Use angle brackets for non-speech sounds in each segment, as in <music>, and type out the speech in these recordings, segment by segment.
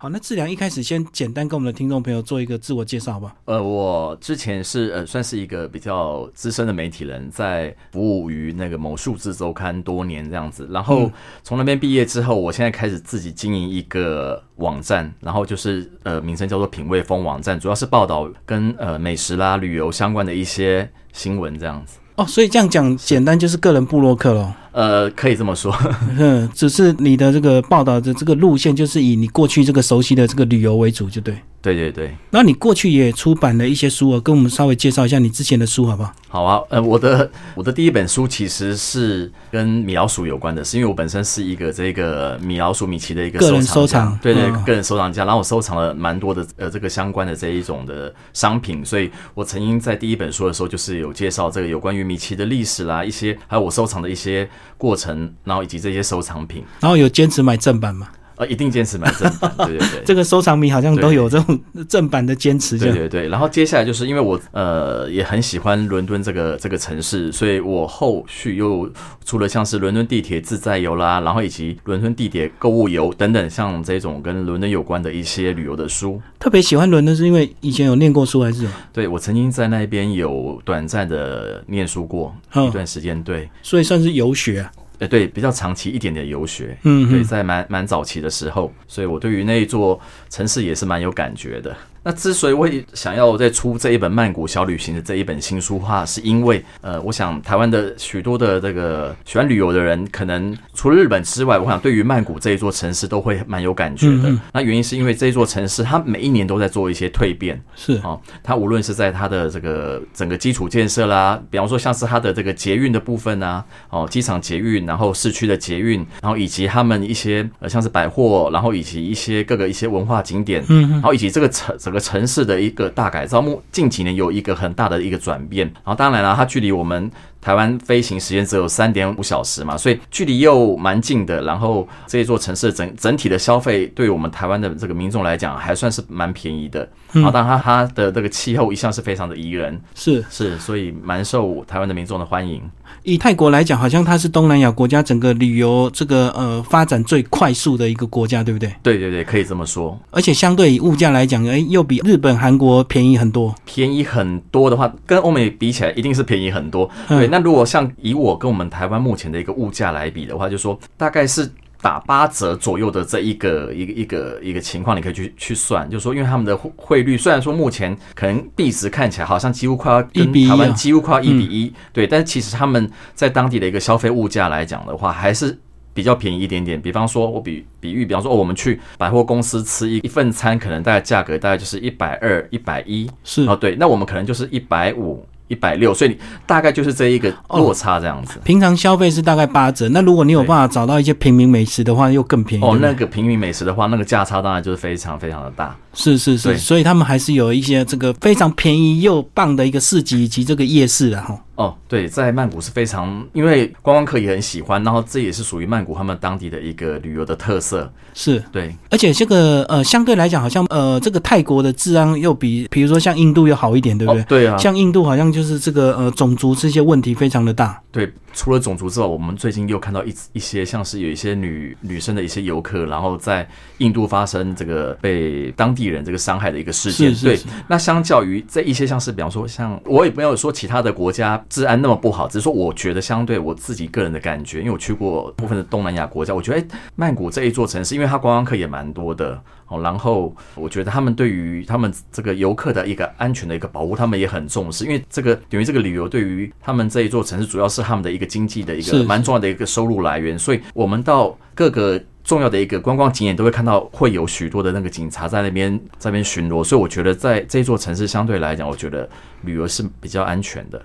好，那志良一开始先简单跟我们的听众朋友做一个自我介绍好不好？呃，我之前是呃算是一个比较资深的媒体人，在服务于那个某数字周刊多年这样子。然后从那边毕业之后，我现在开始自己经营一个网站，然后就是呃名称叫做品味风网站，主要是报道跟呃美食啦、旅游相关的一些新闻这样子。哦，所以这样讲简单就是个人部落客咯。呃，可以这么说，嗯，<laughs> 只是你的这个报道的这个路线，就是以你过去这个熟悉的这个旅游为主，就对。对对对。那你过去也出版了一些书啊，跟我们稍微介绍一下你之前的书好不好？好啊，呃，我的我的第一本书其实是跟米老鼠有关的，是因为我本身是一个这个米老鼠米奇的一个个人收藏，对对，个人收藏家，然后我收藏了蛮多的呃这个相关的这一种的商品，所以我曾经在第一本书的时候就是有介绍这个有关于米奇的历史啦，一些还有我收藏的一些过程。然后以及这些收藏品，然后有坚持买正版吗？呃，一定坚持买正版，<laughs> 对对对。这个收藏迷好像都有这种正版的坚持，对对对。然后接下来就是因为我呃也很喜欢伦敦这个这个城市，所以我后续又除了像是伦敦地铁自在游啦，然后以及伦敦地铁购物游等等，像这种跟伦敦有关的一些旅游的书。特别喜欢伦敦是因为以前有念过书还是？对，我曾经在那边有短暂的念书过一段时间，对，所以算是游学。呃，对，比较长期一点点游学，嗯，对，在蛮蛮早期的时候，所以我对于那一座城市也是蛮有感觉的。那之所以会想要再出这一本曼谷小旅行的这一本新书话，是因为呃，我想台湾的许多的这个喜欢旅游的人，可能除了日本之外，我想对于曼谷这一座城市都会蛮有感觉的。那原因是因为这一座城市，它每一年都在做一些蜕变，是啊，它无论是在它的这个整个基础建设啦，比方说像是它的这个捷运的部分啊，哦，机场捷运，然后市区的捷运，然后以及他们一些呃像是百货，然后以及一些各个一些文化景点，嗯，然后以及这个城整个。城市的一个大改造，目近几年有一个很大的一个转变，然后当然了，它距离我们。台湾飞行时间只有三点五小时嘛，所以距离又蛮近的。然后这一座城市整整体的消费，对我们台湾的这个民众来讲，还算是蛮便宜的。然后，当然它它的这个气候一向是非常的宜人，是是，所以蛮受台湾的民众的欢迎。以泰国来讲，好像它是东南亚国家整个旅游这个呃发展最快速的一个国家，对不对？对对对，可以这么说。而且相对以物价来讲，哎，又比日本、韩国便宜很多。便宜很多的话，跟欧美比起来，一定是便宜很多。对。那如果像以我跟我们台湾目前的一个物价来比的话，就说大概是打八折左右的这一个一个一个一个情况，你可以去去算，就说因为他们的汇率虽然说目前可能币值看起来好像几乎快要跟台湾几乎快要一比一，对，但其实他们在当地的一个消费物价来讲的话，还是比较便宜一点点。比方说，我比比喻，比方说，哦我们去百货公司吃一一份餐，可能大概价格大概就是一百二、一百一，是哦，对，那我们可能就是一百五。一百六，所以大概就是这一个落差这样子。平常消费是大概八折，那如果你有办法找到一些平民美食的话，又更便宜。哦，那个平民美食的话，那个价差当然就是非常非常的大。是是是，所以他们还是有一些这个非常便宜又棒的一个市集以及这个夜市的哈。哦，对，在曼谷是非常，因为观光客也很喜欢，然后这也是属于曼谷他们当地的一个旅游的特色。是对，而且这个呃，相对来讲，好像呃，这个泰国的治安又比，比如说像印度要好一点，对不对？对啊，像印度好像就是这个呃，种族这些问题非常的大。对。除了种族之外，我们最近又看到一一些像是有一些女女生的一些游客，然后在印度发生这个被当地人这个伤害的一个事件。对，那相较于这一些像是比方说像我也没有说其他的国家治安那么不好，只是说我觉得相对我自己个人的感觉，因为我去过部分的东南亚国家，我觉得哎，曼谷这一座城市，因为它观光客也蛮多的。哦，然后我觉得他们对于他们这个游客的一个安全的一个保护，他们也很重视，因为这个等于这个旅游对于他们这一座城市，主要是他们的一个经济的一个蛮重要的一个收入来源，所以我们到各个。重要的一个观光景点都会看到会有许多的那个警察在那边在那边巡逻，所以我觉得在这座城市相对来讲，我觉得旅游是比较安全的。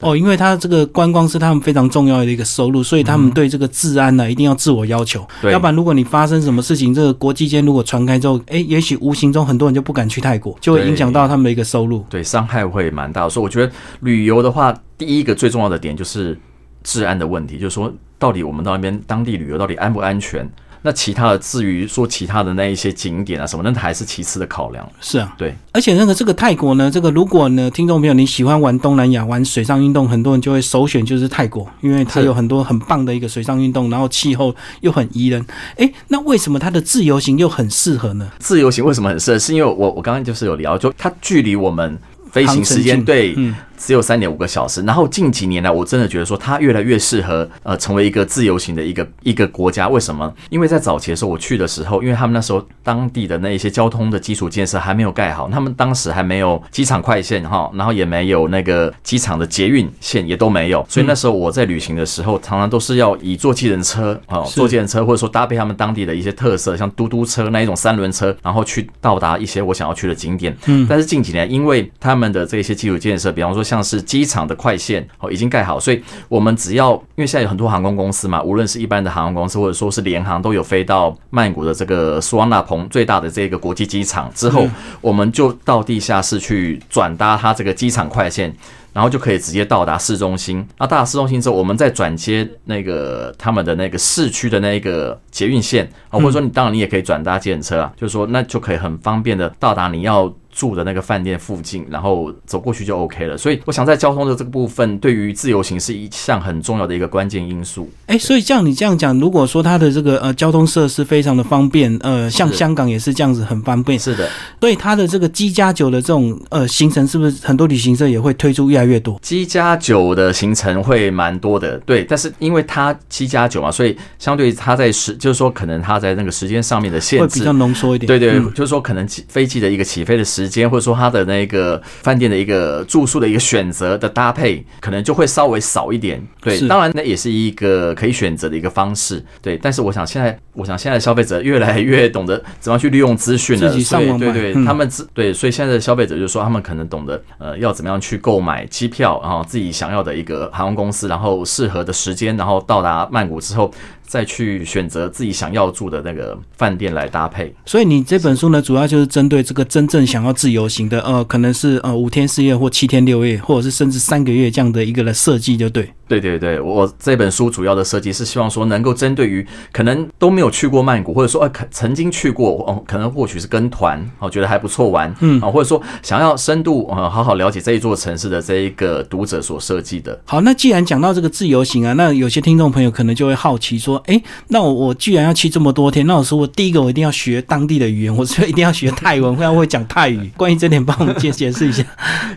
哦，因为它这个观光是他们非常重要的一个收入，所以他们对这个治安呢一定要自我要求。对，要不然如果你发生什么事情，这个国际间如果传开之后，哎，也许无形中很多人就不敢去泰国，就会影响到他们的一个收入。对，伤害会蛮大。所以我觉得旅游的话，第一个最重要的点就是治安的问题，就是说到底我们到那边当地旅游到底安不安全？那其他的至于说其他的那一些景点啊什么，那还是其次的考量。是啊，对。而且那个这个泰国呢，这个如果呢，听众朋友你喜欢玩东南亚、玩水上运动，很多人就会首选就是泰国，因为它有很多很棒的一个水上运动，然后气候又很宜人。哎，那为什么它的自由行又很适合呢？自由行为什么很适合？是因为我我刚刚就是有聊，就它距离我们飞行时间对。只有三点五个小时，然后近几年来，我真的觉得说它越来越适合呃成为一个自由行的一个一个国家。为什么？因为在早期的时候我去的时候，因为他们那时候当地的那一些交通的基础建设还没有盖好，他们当时还没有机场快线哈，然后也没有那个机场的捷运线也都没有，所以那时候我在旅行的时候，常常都是要以坐计程车啊，坐计程车或者说搭配他们当地的一些特色，像嘟嘟车那一种三轮车，然后去到达一些我想要去的景点。嗯，但是近几年因为他们的这些基础建设，比方说像是机场。的快线哦已经盖好，所以我们只要因为现在有很多航空公司嘛，无论是一般的航空公司或者说是联航，都有飞到曼谷的这个苏万纳蓬最大的这个国际机场之后，我们就到地下室去转搭它这个机场快线，然后就可以直接到达市中心。那到达市中心之后，我们再转接那个他们的那个市区的那个捷运线啊，或者说你当然你也可以转搭捷车啊，就是说那就可以很方便的到达你要。住的那个饭店附近，然后走过去就 OK 了。所以我想在交通的这个部分，对于自由行是一项很重要的一个关键因素。哎，所以像你这样讲，如果说它的这个呃交通设施非常的方便，呃，像香港也是这样子很方便。是的，所以它的这个机加酒的这种呃行程，是不是很多旅行社也会推出越来越多？机加酒的行程会蛮多的，对。但是因为它机加酒嘛，所以相对于它在时，就是说可能它在那个时间上面的限制会比较浓缩一点。对对，就是说可能飞机的一个起飞的时。时间或者说他的那个饭店的一个住宿的一个选择的搭配，可能就会稍微少一点。对，当然那也是一个可以选择的一个方式。对，但是我想现在，我想现在的消费者越来越懂得怎么去利用资讯了。自己上网对对，他们自对，所以现在的消费者就是说他们可能懂得呃要怎么样去购买机票，然后自己想要的一个航空公司，然后适合的时间，然后到达曼谷之后。再去选择自己想要住的那个饭店来搭配。所以你这本书呢，主要就是针对这个真正想要自由行的，呃，可能是呃五天四夜或七天六夜，或者是甚至三个月这样的一个来设计，就对。对对对，我这本书主要的设计是希望说，能够针对于可能都没有去过曼谷，或者说呃曾经去过，哦，可能或许是跟团，哦，觉得还不错玩，嗯，啊，或者说想要深度呃好好了解这一座城市的这一个读者所设计的。好，那既然讲到这个自由行啊，那有些听众朋友可能就会好奇说。哎，那我我既然要去这么多天，那我说我第一个我一定要学当地的语言，我说一定要学泰文，<laughs> 或会讲泰语。关于这点，帮我们解解释一下。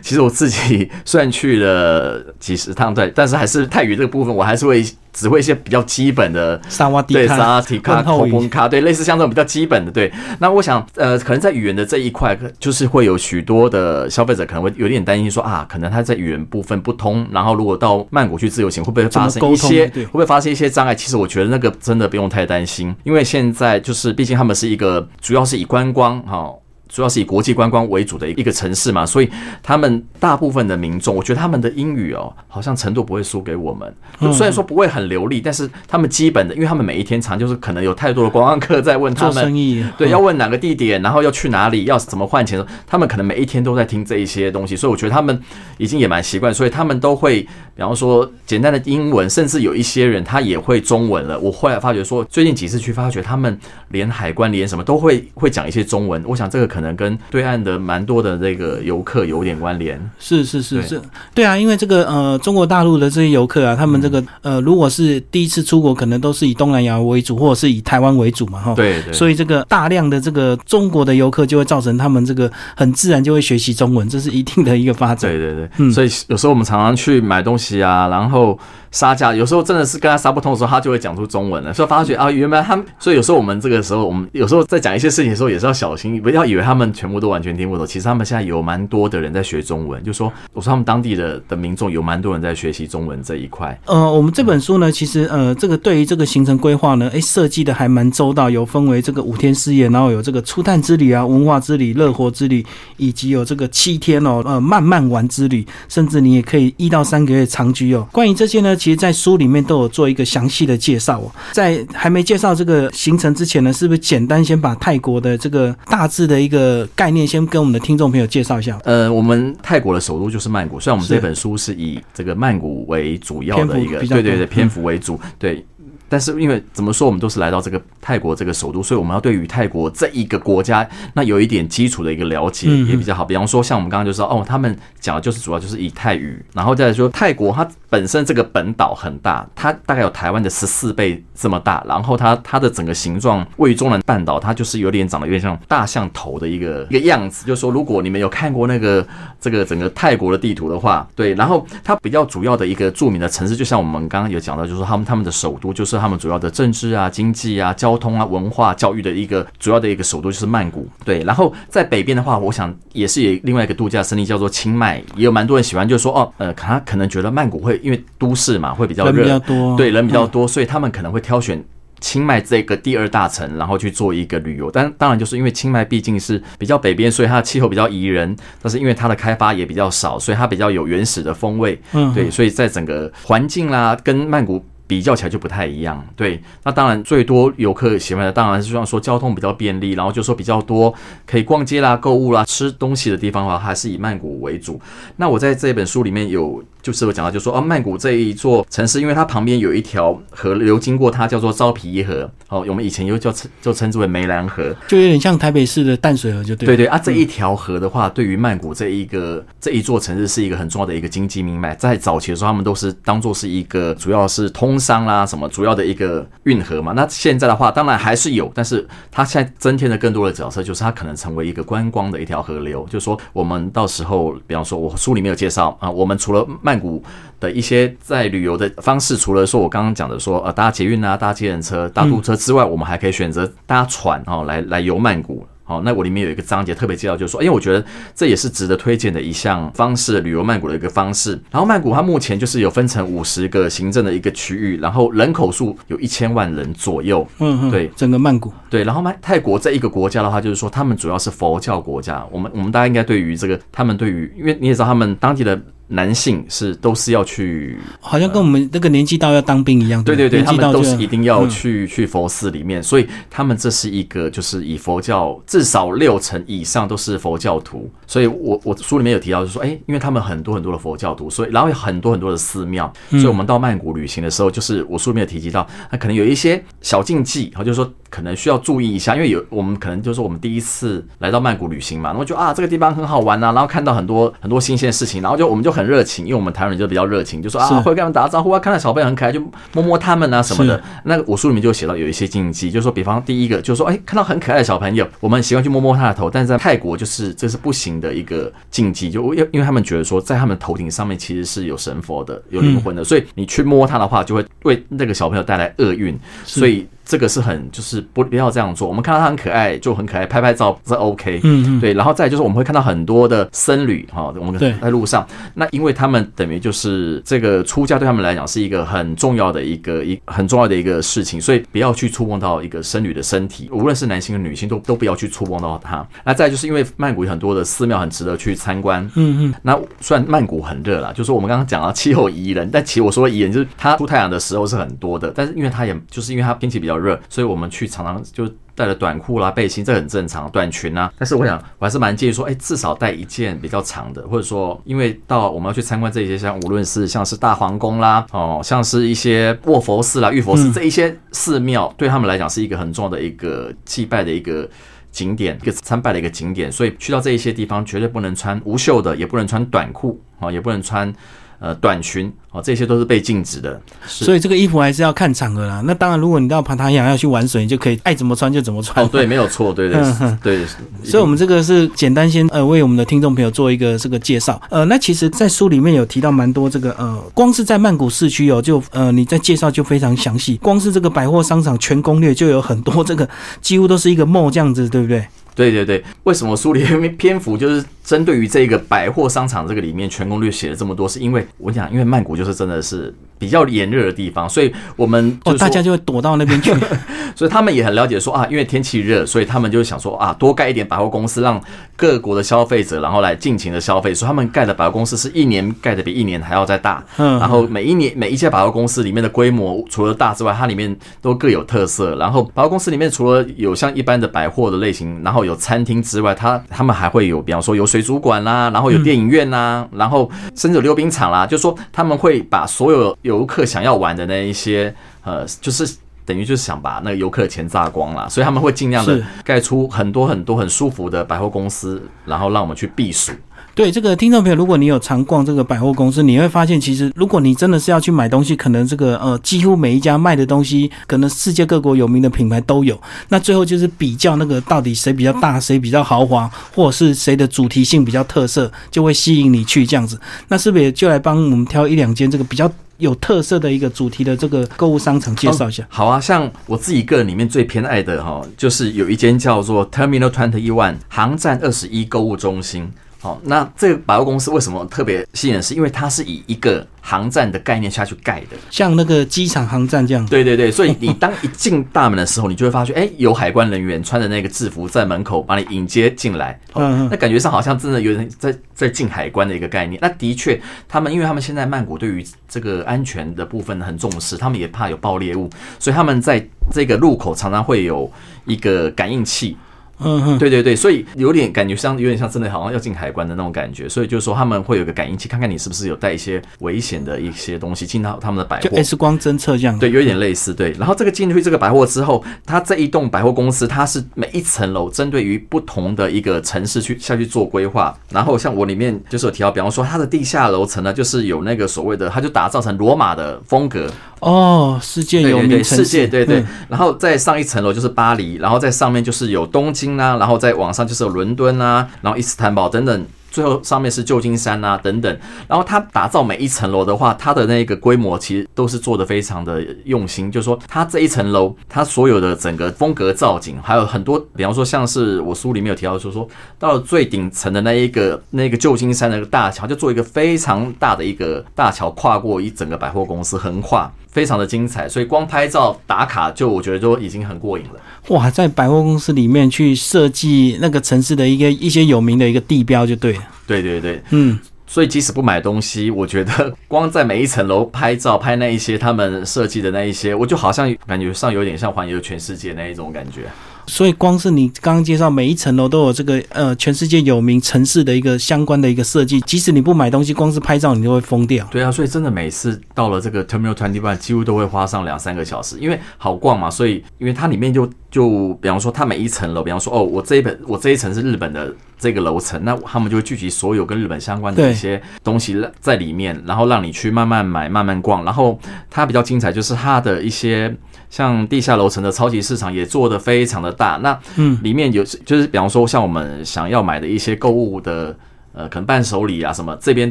其实我自己虽然去了几十趟，对，但是还是泰语这个部分，我还是会。只会一些比较基本的萨瓦对沙瓦迪卡、口崩卡，对类似像这种比较基本的，对。那我想，呃，可能在语言的这一块，就是会有许多的消费者可能会有点担心，说啊，可能他在语言部分不通，然后如果到曼谷去自由行，会不会发生一些，会不会发生一些障碍？其实我觉得那个真的不用太担心，因为现在就是毕竟他们是一个主要是以观光哈。主要是以国际观光为主的一个城市嘛，所以他们大部分的民众，我觉得他们的英语哦，好像程度不会输给我们。虽然说不会很流利，但是他们基本的，因为他们每一天常就是可能有太多的观光客在问他们，生意对，要问哪个地点，然后要去哪里，要怎么换钱，他们可能每一天都在听这一些东西，所以我觉得他们已经也蛮习惯，所以他们都会，比方说简单的英文，甚至有一些人他也会中文了。我后来发觉说，最近几次去发觉，他们连海关连什么都会会讲一些中文。我想这个可。可能跟对岸的蛮多的这个游客有点关联，是是是是，对啊，因为这个呃中国大陆的这些游客啊，他们这个呃如果是第一次出国，可能都是以东南亚为主，或者是以台湾为主嘛，哈，对对，所以这个大量的这个中国的游客就会造成他们这个很自然就会学习中文，这是一定的一个发展，对对对，嗯，所以有时候我们常常去买东西啊，然后。杀价有时候真的是跟他杀不通的时候，他就会讲出中文了。所以发觉啊，原来他们，所以有时候我们这个时候，我们有时候在讲一些事情的时候，也是要小心，不要以为他他们全部都完全听不懂。其实他们现在有蛮多的人在学中文，就说我说他们当地的的民众有蛮多人在学习中文这一块。呃，我们这本书呢，其实呃，这个对于这个行程规划呢，哎，设计的还蛮周到，有分为这个五天四夜，然后有这个初探之旅啊、文化之旅、乐活之旅，以及有这个七天哦，呃，慢慢玩之旅，甚至你也可以一到三个月长居哦。关于这些呢，其实，在书里面。都有做一个详细的介绍哦。在还没介绍这个行程之前呢，是不是简单先把泰国的这个大致的一个概念先跟我们的听众朋友介绍一下？呃，我们泰国的首都就是曼谷，虽然我们这本书是以这个曼谷为主要的一个，对对对，篇幅为主，对。但是因为怎么说，我们都是来到这个泰国这个首都，所以我们要对于泰国这一个国家，那有一点基础的一个了解也比较好。比方说，像我们刚刚就说，哦，他们讲的就是主要就是以泰语，然后再来说泰国它本身这个本岛很大，它大概有台湾的十四倍这么大，然后它它的整个形状位于中南半岛，它就是有点长得有点像大象头的一个一个样子。就是说，如果你们有看过那个这个整个泰国的地图的话，对，然后它比较主要的一个著名的城市，就像我们刚刚有讲到，就是说他们他们的首都就是他们主要的政治啊、经济啊、交通啊、文化、教育的一个主要的一个首都就是曼谷。对，然后在北边的话，我想也是有另外一个度假胜地叫做清迈，也有蛮多人喜欢，就是说哦，呃，他 <laughs> 可能觉得曼谷会因为都市嘛会比较热，比较多，对，人比较多，所以他们可能会挑选。清迈这个第二大城，然后去做一个旅游，但当然就是因为清迈毕竟是比较北边，所以它的气候比较宜人，但是因为它的开发也比较少，所以它比较有原始的风味。嗯，对，所以在整个环境啦，跟曼谷。比较起来就不太一样，对。那当然，最多游客喜欢的当然是希望说交通比较便利，然后就说比较多可以逛街啦、购物啦、吃东西的地方的话，还是以曼谷为主。那我在这本书里面有就是我讲到，就说啊，曼谷这一座城市，因为它旁边有一条河流经过它，叫做昭皮耶河。哦，我们以前又叫称就称之为梅兰河，就有点像台北市的淡水河，就对。对对啊，这一条河的话，对于曼谷这一个这一座城市是一个很重要的一个经济命脉。在早期的时候，他们都是当做是一个主要是通。商啦，什么主要的一个运河嘛？那现在的话，当然还是有，但是它现在增添了更多的角色，就是它可能成为一个观光的一条河流。就是说，我们到时候，比方说，我书里面有介绍啊，我们除了曼谷的一些在旅游的方式，除了说我刚刚讲的说呃搭捷运啊、搭捷人车、搭渡车之外，我们还可以选择搭船哦，来来游曼谷。哦，那我里面有一个章节特别介绍，就是说，因为我觉得这也是值得推荐的一项方式，旅游曼谷的一个方式。然后曼谷它目前就是有分成五十个行政的一个区域，然后人口数有一千万人左右。嗯嗯，对，整个曼谷。对，然后曼泰国这一个国家的话，就是说他们主要是佛教国家。我们我们大家应该对于这个，他们对于，因为你也知道他们当地的。男性是都是要去，好像跟我们那个年纪到要当兵一样。对对对，他们都是一定要去去佛寺里面，所以他们这是一个就是以佛教至少六成以上都是佛教徒。所以我我书里面有提到，就是说，哎，因为他们很多很多的佛教徒，所以然后有很多很多的寺庙，所以我们到曼谷旅行的时候，就是我书里面有提及到，那可能有一些小禁忌，然后就是说可能需要注意一下，因为有我们可能就是我们第一次来到曼谷旅行嘛，然后就啊这个地方很好玩啊，然后看到很多很多新鲜的事情，然后就我们就很。很热情，因为我们台湾人就比较热情，就说啊会跟他们打招呼啊，看到小朋友很可爱就摸摸他们啊什么的。那我书里面就写到有一些禁忌，就是说，比方第一个就是说，哎，看到很可爱的小朋友，我们习惯去摸摸他的头，但是在泰国就是这是不行的一个禁忌，就因因为他们觉得说，在他们头顶上面其实是有神佛的，有灵魂的，所以你去摸他的话，就会为那个小朋友带来厄运，所以。这个是很就是不不要这样做。我们看到他很可爱，就很可爱，拍拍照是 OK。嗯嗯，对。然后再就是我们会看到很多的僧侣哈，我们在路上，那因为他们等于就是这个出家对他们来讲是一个很重要的一个一很重要的一个事情，所以不要去触碰到一个僧侣的身体，无论是男性和女性都都不要去触碰到他。那再就是因为曼谷有很多的寺庙很值得去参观。嗯嗯。那虽然曼谷很热了，就是我们刚刚讲到气候宜人，但其实我说宜人就是它出太阳的时候是很多的，但是因为它也就是因为它天气比较。热，所以我们去常常就带了短裤啦、背心，这很正常，短裙啊。但是我想，我还是蛮建议说，哎，至少带一件比较长的，或者说，因为到我们要去参观这些，像无论是像是大皇宫啦，哦，像是一些卧佛寺啦、玉佛寺这一些寺庙，对他们来讲是一个很重要的一个祭拜的一个景点，一个参拜的一个景点。所以去到这一些地方，绝对不能穿无袖的，也不能穿短裤啊，也不能穿。呃，短裙哦，这些都是被禁止的，所以这个衣服还是要看场合啦。那当然，如果你到爬太阳要去玩水，你就可以爱怎么穿就怎么穿。哦，对，没有错，对对 <laughs> 对。所以，我们这个是简单先呃，为我们的听众朋友做一个这个介绍。呃，那其实，在书里面有提到蛮多这个呃，光是在曼谷市区哦，就呃，你在介绍就非常详细。光是这个百货商场全攻略就有很多，这个几乎都是一个 mall 这样子，对不对？对对对，为什么书里面 <laughs> 篇幅就是针对于这个百货商场这个里面全攻略写了这么多？是因为我讲，因为曼谷就是真的是。比较炎热的地方，所以我们哦，大家就会躲到那边去。<laughs> 所以他们也很了解说啊，因为天气热，所以他们就想说啊，多盖一点百货公司，让各国的消费者然后来尽情的消费。所以他们盖的百货公司是一年盖的比一年还要再大。<laughs> 嗯，然后每一年每一家百货公司里面的规模除了大之外，它里面都各有特色。然后百货公司里面除了有像一般的百货的类型，然后有餐厅之外，它他们还会有，比方说有水族馆啦，然后有电影院啦，然后甚至有溜冰场啦，就说他们会把所有。游客想要玩的那一些呃，就是等于就是想把那个游客的钱榨光了，所以他们会尽量的盖出很多很多很舒服的百货公司，然后让我们去避暑。对这个听众朋友，如果你有常逛这个百货公司，你会发现，其实如果你真的是要去买东西，可能这个呃，几乎每一家卖的东西，可能世界各国有名的品牌都有。那最后就是比较那个到底谁比较大，谁比较豪华，或者是谁的主题性比较特色，就会吸引你去这样子。那是不是也就来帮我们挑一两间这个比较有特色的一个主题的这个购物商场介绍一下？好啊，像我自己个人里面最偏爱的哈，就是有一间叫做 Terminal Twenty One 航站二十一购物中心。好，那这个百货公司为什么特别吸引人？是因为它是以一个航站的概念下去盖的。像那个机场航站这样。对对对，所以你当一进大门的时候，你就会发现，哎，有海关人员穿着那个制服在门口把你迎接进来。嗯嗯那感觉上好像真的有人在在进海关的一个概念。那的确，他们因为他们现在曼谷对于这个安全的部分很重视，他们也怕有爆裂物，所以他们在这个入口常常会有一个感应器。嗯哼，对对对，所以有点感觉像有点像真的好像要进海关的那种感觉，所以就是说他们会有个感应器，看看你是不是有带一些危险的一些东西进到他们的百就货。X 光侦测这样。对，有一点类似。对，然后这个进去这个百货之后，它这一栋百货公司，它是每一层楼针对于不同的一个城市去下去做规划。然后像我里面就是有提到，比方说它的地下楼层呢，就是有那个所谓的，它就打造成罗马的风格，哦，世界有名城市，世界对对嗯。然后再上一层楼就是巴黎，然后在上面就是有东京啊，然后再往上就是有伦敦啊，然后伊斯坦堡等等。最后上面是旧金山啊等等，然后它打造每一层楼的话，它的那个规模其实都是做的非常的用心，就是说它这一层楼，它所有的整个风格造景，还有很多，比方说像是我书里面有提到，就是说到了最顶层的那一个那个旧金山的那个大桥，就做一个非常大的一个大桥，跨过一整个百货公司，横跨。非常的精彩，所以光拍照打卡就我觉得都已经很过瘾了。哇，在百货公司里面去设计那个城市的一个一些有名的一个地标就对了。对对对，嗯，所以即使不买东西，我觉得光在每一层楼拍照拍那一些他们设计的那一些，我就好像感觉上有点像环游全世界那一种感觉。所以光是你刚刚介绍每一层楼都有这个呃全世界有名城市的一个相关的一个设计，即使你不买东西，光是拍照你就会疯掉。对啊，所以真的每次到了这个 Terminal Twenty One，几乎都会花上两三个小时，因为好逛嘛，所以因为它里面就就比方说它每一层楼，比方说哦，我这一本我这一层是日本的这个楼层，那他们就会聚集所有跟日本相关的一些东西在里面，然后让你去慢慢买、慢慢逛。然后它比较精彩，就是它的一些像地下楼层的超级市场也做得非常的大。那嗯，里面有就是比方说像我们想要买的一些购物的呃，可能伴手礼啊什么，这边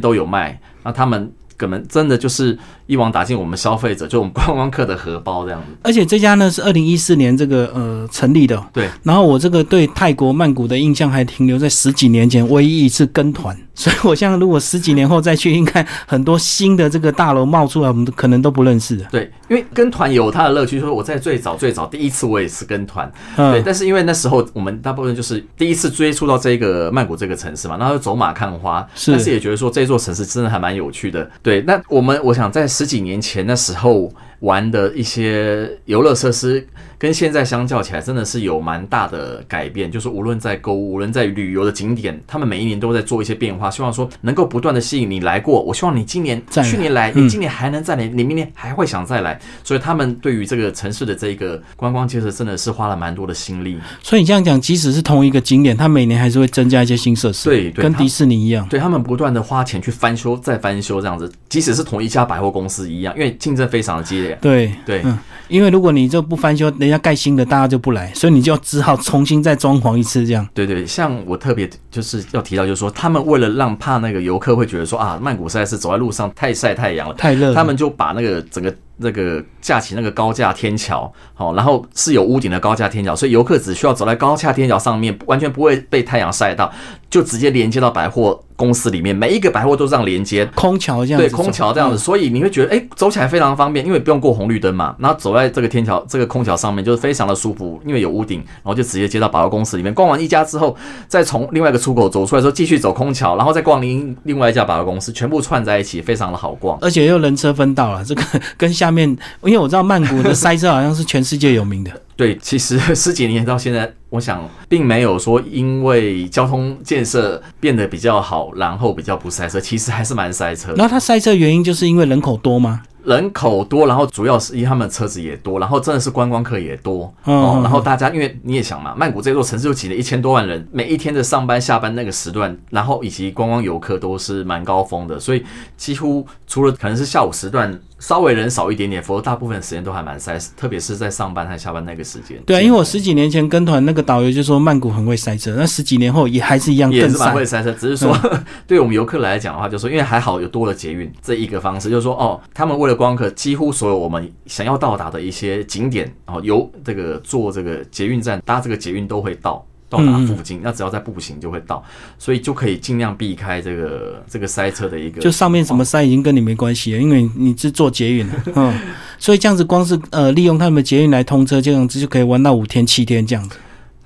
都有卖。那他们可能真的就是一网打尽我们消费者，就我们观光客的荷包这样子。而且这家呢是二零一四年这个呃成立的。哦、对，然后我这个对泰国曼谷的印象还停留在十几年前唯一一次跟团，所以我像如果十几年后再去，应该很多新的这个大楼冒出来，我们可能都不认识的。对，因为跟团有它的乐趣。说我在最早最早第一次我也是跟团，对，嗯，但是因为那时候我们大部分就是第一次追溯到这个曼谷这个城市嘛，然后走马看花，是但是也觉得说这座城市真的还蛮有趣的。对，那我们我想在十几年前那时候玩的一些游乐设施，跟现在相较起来，真的是有蛮大的改变。就是无论在购物，无论在旅游的景点，他们每一年都在做一些变化，希望说能够不断的吸引你来过。我希望你今年、去年来，嗯你今年还能再来，你明年还会想再来。所以他们对于这个城市的这一个观光建设，真的是花了蛮多的心力。所以你这样讲，即使是同一个景点，它每年还是会增加一些新设施，对对跟迪士尼一样。对他们不断的花钱去翻修、再翻修这样子，即使是同一家百货公司一样，因为竞争非常的激烈。对对嗯，因为如果你这不翻修，人家盖新的，大家就不来，所以你就只好重新再装潢一次，这样。对对，像我特别就是要提到，就是说他们为了让怕那个游客会觉得说啊，曼谷实在是走在路上太晒太阳了，太热，他们就把那个整个那个架起那个高架天桥，好，然后是有屋顶的高架天桥，所以游客只需要走在高架天桥上面，完全不会被太阳晒到，就直接连接到百货公司里面，每一个百货都这样连接。空桥这样子对，空桥这样子，嗯所以你会觉得，哎、走起来非常方便，因为不用过红绿灯嘛。然后走在这个天桥、这个空桥上面，就是非常的舒服，因为有屋顶，然后就直接接到百货公司里面。逛完一家之后，再从另外一个出口走出来之后，继续走空桥，然后再逛另另外一家百货公司，全部串在一起，非常的好逛。而且又人车分道了，这个跟下面，因为我知道曼谷的塞车好像是全世界有名的，对，其实 <laughs> 十几年到现在，我想并没有说因为交通建设变得比较好，然后比较不塞车，其实还是蛮塞车。然后它塞车原因就是因为人口多吗？人口多，然后主要是因为他们车子也多，然后真的是观光客也多哦。然后大家因为你也想嘛，曼谷这座城市就挤了一千多万人，每一天的上班下班那个时段，然后以及观光游客都是蛮高峰的，所以几乎除了可能是下午时段。稍微人少一点点，否则大部分时间都还蛮塞，特别是在上班和下班那个时间。对啊，因为我十几年前跟团，那个导游就说曼谷很会塞车，那十几年后也还是一样，也是蛮会塞车。只是说，<laughs> 对我们游客来讲的话，就说因为还好有多了捷运这一个方式，就是说哦，他们为了光客，几乎所有我们想要到达的一些景点，然后由这个坐这个捷运站搭这个捷运都会到。到达附近，那只要在步行就会到，所以就可以尽量避开这个这个塞车的一个。就上面什么塞已经跟你没关系了，因为你是坐捷运的，<laughs> 嗯，所以这样子光是呃利用他们的捷运来通车，这样子就可以玩到五天七天这样子。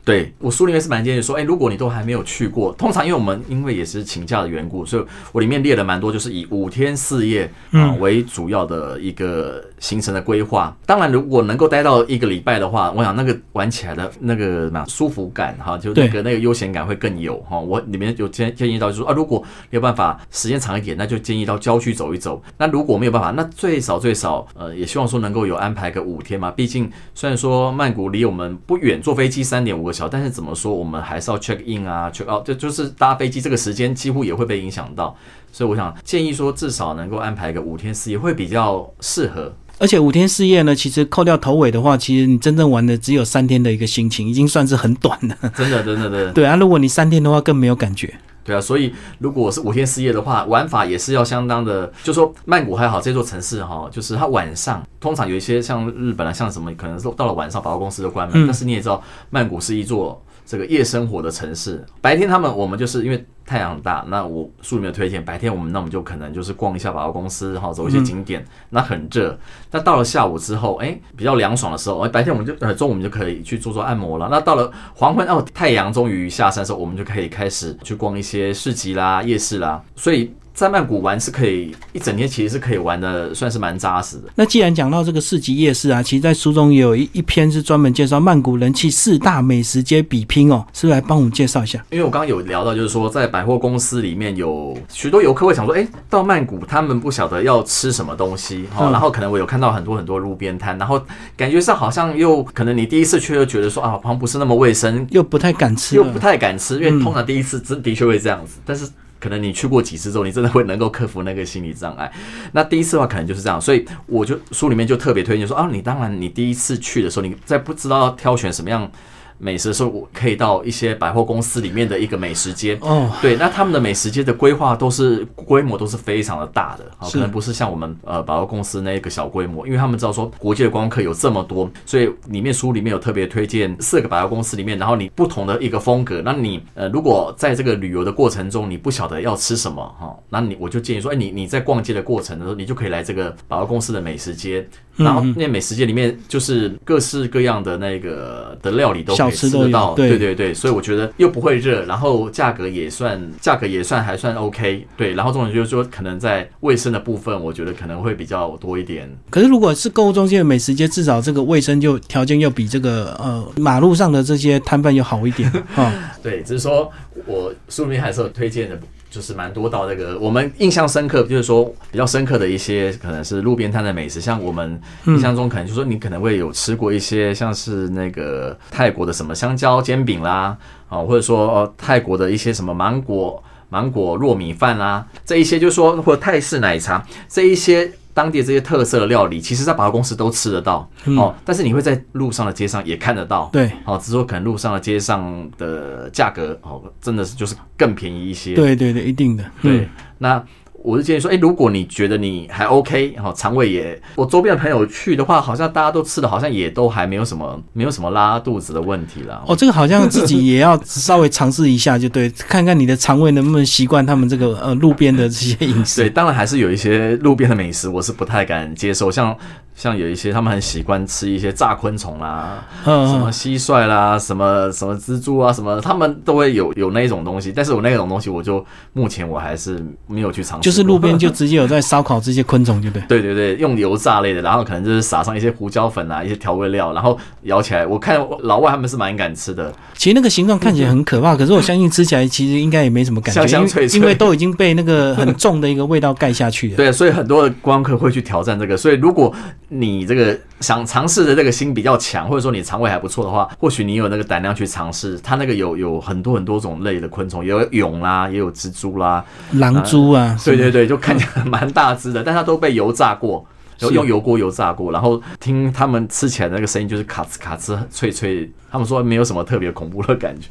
对我书里面是蛮建议说，哎，如果你都还没有去过，通常因为我们因为也是请假的缘故，所以我里面列了蛮多，就是以五天四夜啊为主要的一个行程的规划。当然，如果能够待到一个礼拜的话，我想那个玩起来的那个嘛舒服感哈，就那个那个悠闲感会更有哈。我里面有建建议到，就是说啊，如果没有办法时间长一点，那就建议到郊区走一走。那如果没有办法，那最少最少呃，也希望说能够有安排个五天嘛。毕竟虽然说曼谷离我们不远，坐飞机三点五个。小时，但是怎么说，我们还是要 check in 啊，check out，就就是搭飞机这个时间几乎也会被影响到，所以我想建议说，至少能够安排个五天四夜会比较适合。而且五天四夜呢，其实扣掉头尾的话，其实你真正玩的只有三天的一个心情，已经算是很短了。真的，真的，真的。对啊，如果你三天的话，更没有感觉。对啊，所以如果是五天四夜的话，玩法也是要相当的。就说曼谷还好，这座城市哈，就是它晚上通常有一些像日本啊，像什么，可能是到了晚上，百货公司都关门。但是你也知道，曼谷是一座。这个夜生活的城市，白天他们我们就是因为太阳大，那我书里面推荐白天我们那我们就可能就是逛一下百货公司，然后，走一些景点，那很热。那到了下午之后，哎，比较凉爽的时候，哎，白天我们就呃中午我们就可以去做做按摩了。那到了黄昏哦，太阳终于下山的时候，我们就可以开始去逛一些市集啦、夜市啦。所以。在曼谷玩是可以一整天，其实是可以玩的，算是蛮扎实的。那既然讲到这个市集夜市啊，其实，在书中也有一一篇是专门介绍曼谷人气四大美食街比拼哦，是不是来帮我们介绍一下？因为我刚刚有聊到，就是说在百货公司里面有许多游客会想说，哎，到曼谷他们不晓得要吃什么东西，哈，然后可能我有看到很多很多路边摊，然后感觉上好像又可能你第一次去又觉得说啊，好像不是那么卫生，又不太敢吃，又不太敢吃，因为通常第一次真的确会这样子，但是。可能你去过几次之后，你真的会能够克服那个心理障碍。那第一次的话，可能就是这样，所以我就书里面就特别推荐说啊，你当然你第一次去的时候，你在不知道挑选什么样。美食的时候，我可以到一些百货公司里面的一个美食街。哦，对，那他们的美食街的规划都是规模都是非常的大的，可能不是像我们呃百货公司那个小规模，因为他们知道说国际的观光客有这么多，所以里面书里面有特别推荐四个百货公司里面，然后你不同的一个风格。那你呃如果在这个旅游的过程中，你不晓得要吃什么哈，那你我就建议说，哎，你你在逛街的过程的时候，你就可以来这个百货公司的美食街。然后那美食街里面就是各式各样的那个的料理都吃得到，对对对，所以我觉得又不会热，然后价格也算价格也算还算 OK，对，然后重点就是说可能在卫生的部分，我觉得可能会比较多一点。可是如果是购物中心的美食街，至少这个卫生就条件又比这个呃马路上的这些摊贩要好一点啊。<laughs> 对，只是说我书里面还是有推荐的。就是蛮多到那个我们印象深刻，就是说比较深刻的一些，可能是路边摊的美食。像我们印象中，可能就说你可能会有吃过一些，像是那个泰国的什么香蕉煎饼啦，啊，或者说泰国的一些什么芒果芒果糯米饭啦，这一些就是说或泰式奶茶这一些。当地这些特色的料理，其实，在百货公司都吃得到哦。但是你会在路上的街上也看得到，对，哦，只是说可能路上的街上的价格哦，真的是就是更便宜一些。对对对，一定的。对，那。我是建议说，哎，如果你觉得你还 OK，然后肠胃也，我周边的朋友去的话，好像大家都吃的好像也都还没有什么，没有什么拉肚子的问题啦。哦，这个好像自己也要稍微尝试一下，就对，<laughs> 看看你的肠胃能不能习惯他们这个呃路边的这些饮食。对，当然还是有一些路边的美食，我是不太敢接受，像像有一些他们很喜欢吃一些炸昆虫啦，<laughs> 什么蟋蟀啦，什么什么蜘蛛啊，什么他们都会有有那种东西。但是我那种东西，我就目前我还是没有去尝试。就是路边就 <laughs> 直接有在烧烤这些昆虫，对不对？<laughs> 对对对，用油炸类的，然后可能就是撒上一些胡椒粉啊，一些调味料，然后咬起来，我看老外他们是蛮敢吃的。其实那个形状看起来很可怕，可是我相信吃起来其实应该也没什么感觉，香脆脆，因为都已经被那个很重的一个味道盖下去了。对，所以很多的观光客会去挑战这个。所以如果你这个想尝试的这个心比较强，或者说你肠胃还不错的话，或许你有那个胆量去尝试。它那个有有很多很多种类的昆虫，有蛹啦，也有蜘蛛啦，狼蛛啊，对对对，就看起来蛮大只的，但它都被油炸过，然后用油锅油炸过，然后听他们吃起来的那个声音就是咔吱咔吱脆脆，他们说没有什么特别恐怖的感觉。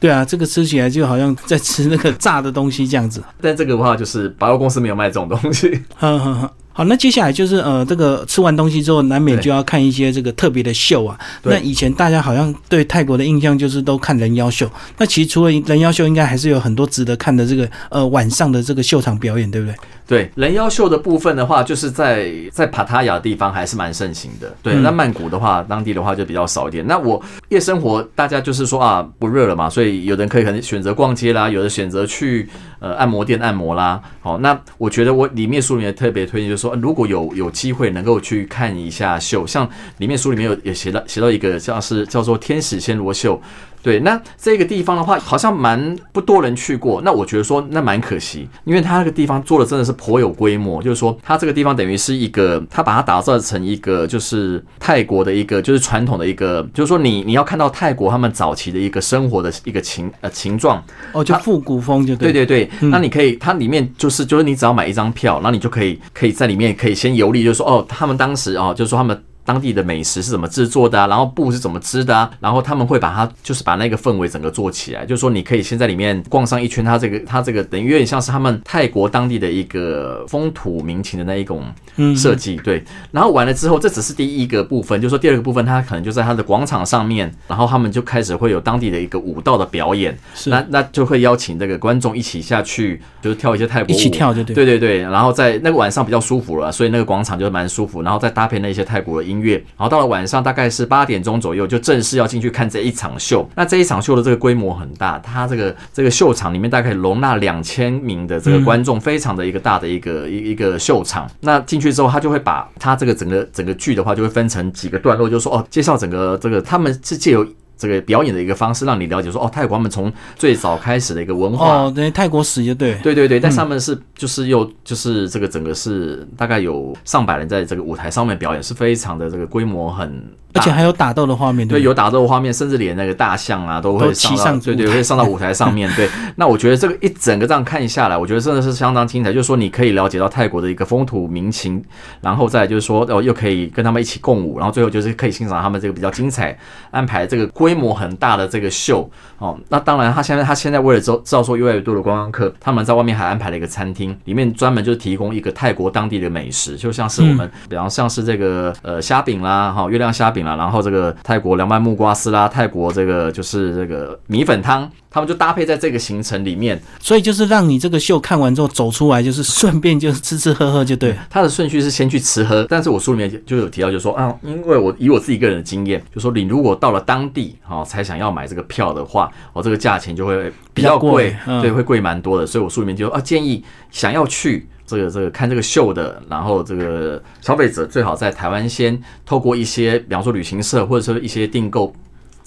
对啊，这个吃起来就好像在吃那个炸的东西这样子。但这个的话，就是百货公司没有卖这种东西。好，那接下来就是呃，这个吃完东西之后，难免就要看一些这个特别的秀啊。那以前大家好像对泰国的印象就是都看人妖秀，那其实除了人妖秀，应该还是有很多值得看的这个呃晚上的这个秀场表演，对不对？对，人妖秀的部分的话，就是在在帕塔亚的地方还是蛮盛行的。对，那曼谷的话，当地的话就比较少一点。那我夜生活，大家就是说啊，不热了嘛，所以有的人可以可能选择逛街啦，有的选择去呃按摩店按摩啦。好，那我觉得我里面书里面特别推荐，就是说如果有有机会能够去看一下秀，像里面书里面有也写到写到一个像是叫做天使暹罗秀。对，那这个地方的话，好像蛮不多人去过。那我觉得说，那蛮可惜，因为它那个地方做的真的是颇有规模。就是说，它这个地方等于是一个，它把它打造成一个，就是泰国的一个，就是传统的一个，就是说，你你要看到泰国他们早期的一个生活的一个情呃情状。哦，就复古风就对对对。那你可以，它里面就是就是你只要买一张票，那你就可以可以在里面可以先游历，就是说哦，他们当时哦，就是说他们。当地的美食是怎么制作的啊？然后布是怎么织的啊？然后他们会把它，就是把那个氛围整个做起来。就是说，你可以先在里面逛上一圈，它这个它这个等于有点像是他们泰国当地的一个风土民情的那一种设计。对，然后完了之后，这只是第一个部分。就是说，第二个部分，它可能就在它的广场上面，然后他们就开始会有当地的一个舞蹈的表演。是，那那就会邀请这个观众一起下去，就是跳一些泰国舞，一起跳就对。对对对，然后在那个晚上比较舒服了，所以那个广场就蛮舒服，然后再搭配那些泰国的音乐，然后到了晚。上大概是八点钟左右，就正式要进去看这一场秀。那这一场秀的这个规模很大，它这个这个秀场里面大概容纳两千名的这个观众，非常的一个大的一个一一个秀场。那进去之后，他就会把他这个整个整个剧的话，就会分成几个段落，就说哦，介绍整个这个他们是借由。这个表演的一个方式，让你了解说哦，泰国他们从最早开始的一个文化哦，对，泰国史就对，对对对，但上面是就是又就是这个整个是大概有上百人在这个舞台上面表演，是非常的这个规模很。而且还有打斗的画面，对，有打斗的画面，甚至连那个大象啊都会骑上，对对，会上到舞台上面对。<laughs> 那我觉得这个一整个这样看下来，我觉得真的是相当精彩。就是说，你可以了解到泰国的一个风土民情，然后再就是说，哦，又可以跟他们一起共舞，然后最后就是可以欣赏他们这个比较精彩安排这个规模很大的这个秀哦。那当然，他现在他现在为了招招收越来越多的观光客，他们在外面还安排了一个餐厅，里面专门就是提供一个泰国当地的美食，就像是我们，比方像是这个呃虾饼啦，哈，月亮虾饼啦，然后这个。泰国凉拌木瓜丝啦，泰国这个就是这个米粉汤，他们就搭配在这个行程里面，所以就是让你这个秀看完之后走出来，就是顺便就是吃吃喝喝就对。<laughs> 它的顺序是先去吃喝，但是我书里面就有提到，就说啊，因为我以我自己个人的经验，就说你如果到了当地哈才想要买这个票的话，我这个价钱就会比较贵，对，会贵蛮多的。所以我书里面就啊建议想要去。这个这个看这个秀的，然后这个消费者最好在台湾先透过一些，比方说旅行社或者说一些订购。